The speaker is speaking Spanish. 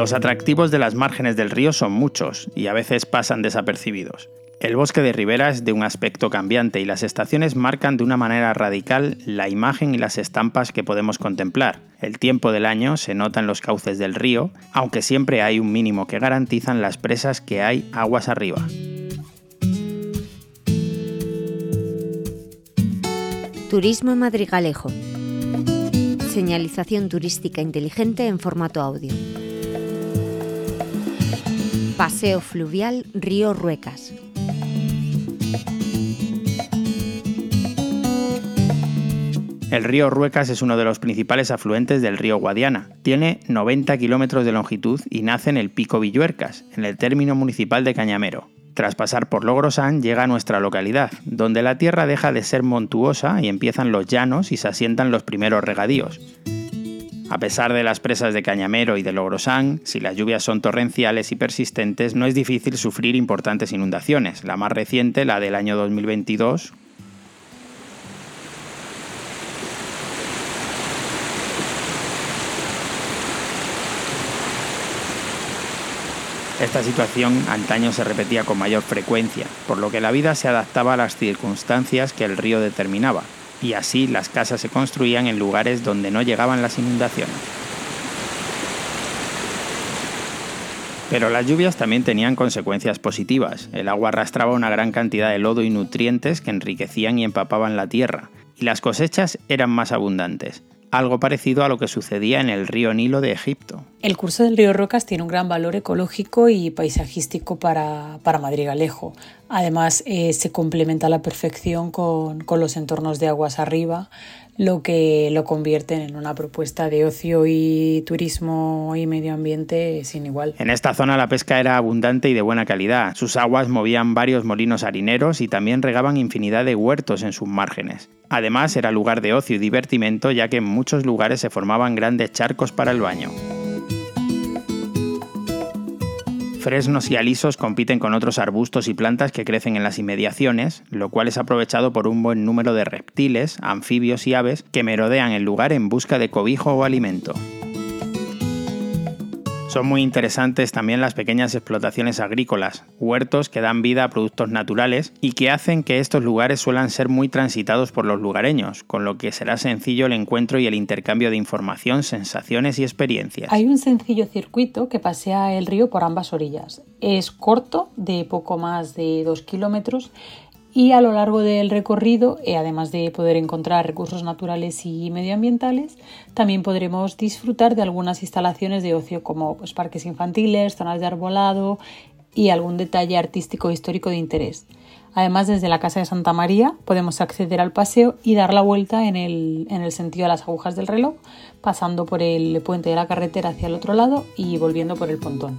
Los atractivos de las márgenes del río son muchos y a veces pasan desapercibidos. El bosque de ribera es de un aspecto cambiante y las estaciones marcan de una manera radical la imagen y las estampas que podemos contemplar. El tiempo del año se nota en los cauces del río, aunque siempre hay un mínimo que garantizan las presas que hay aguas arriba. Turismo Madrigalejo. Señalización turística inteligente en formato audio. Paseo fluvial Río Ruecas. El río Ruecas es uno de los principales afluentes del río Guadiana. Tiene 90 kilómetros de longitud y nace en el Pico Villuercas, en el término municipal de Cañamero. Tras pasar por Logrosán llega a nuestra localidad, donde la tierra deja de ser montuosa y empiezan los llanos y se asientan los primeros regadíos. A pesar de las presas de Cañamero y de Logrosán, si las lluvias son torrenciales y persistentes, no es difícil sufrir importantes inundaciones. La más reciente, la del año 2022, Esta situación antaño se repetía con mayor frecuencia, por lo que la vida se adaptaba a las circunstancias que el río determinaba, y así las casas se construían en lugares donde no llegaban las inundaciones. Pero las lluvias también tenían consecuencias positivas. El agua arrastraba una gran cantidad de lodo y nutrientes que enriquecían y empapaban la tierra, y las cosechas eran más abundantes algo parecido a lo que sucedía en el río Nilo de Egipto. El curso del río Rocas tiene un gran valor ecológico y paisajístico para, Madrigalejo. Además, eh, se complementa a la perfección con, con los entornos de aguas arriba, lo que lo convierte en una propuesta de ocio y turismo y medio ambiente sin igual. En esta zona la pesca era abundante y de buena calidad. Sus aguas movían varios molinos harineros y también regaban infinidad de huertos en sus márgenes. Además era lugar de ocio y divertimento ya que en muchos lugares se formaban grandes charcos para el baño. Fresnos y alisos compiten con otros arbustos y plantas que crecen en las inmediaciones, lo cual es aprovechado por un buen número de reptiles, anfibios y aves que merodean el lugar en busca de cobijo o alimento. Son muy interesantes también las pequeñas explotaciones agrícolas, huertos que dan vida a productos naturales y que hacen que estos lugares suelan ser muy transitados por los lugareños, con lo que será sencillo el encuentro y el intercambio de información, sensaciones y experiencias. Hay un sencillo circuito que pasea el río por ambas orillas. Es corto, de poco más de dos kilómetros, y a lo largo del recorrido, eh, además de poder encontrar recursos naturales y medioambientales, también podremos disfrutar de algunas instalaciones de ocio como pues, parques infantiles, zonas de arbolado y algún detalle artístico e histórico de interés. Además, desde la Casa de Santa María podemos acceder al paseo y dar la vuelta en el, en el sentido de las agujas del reloj, pasando por el puente de la carretera hacia el otro lado y volviendo por el pontón.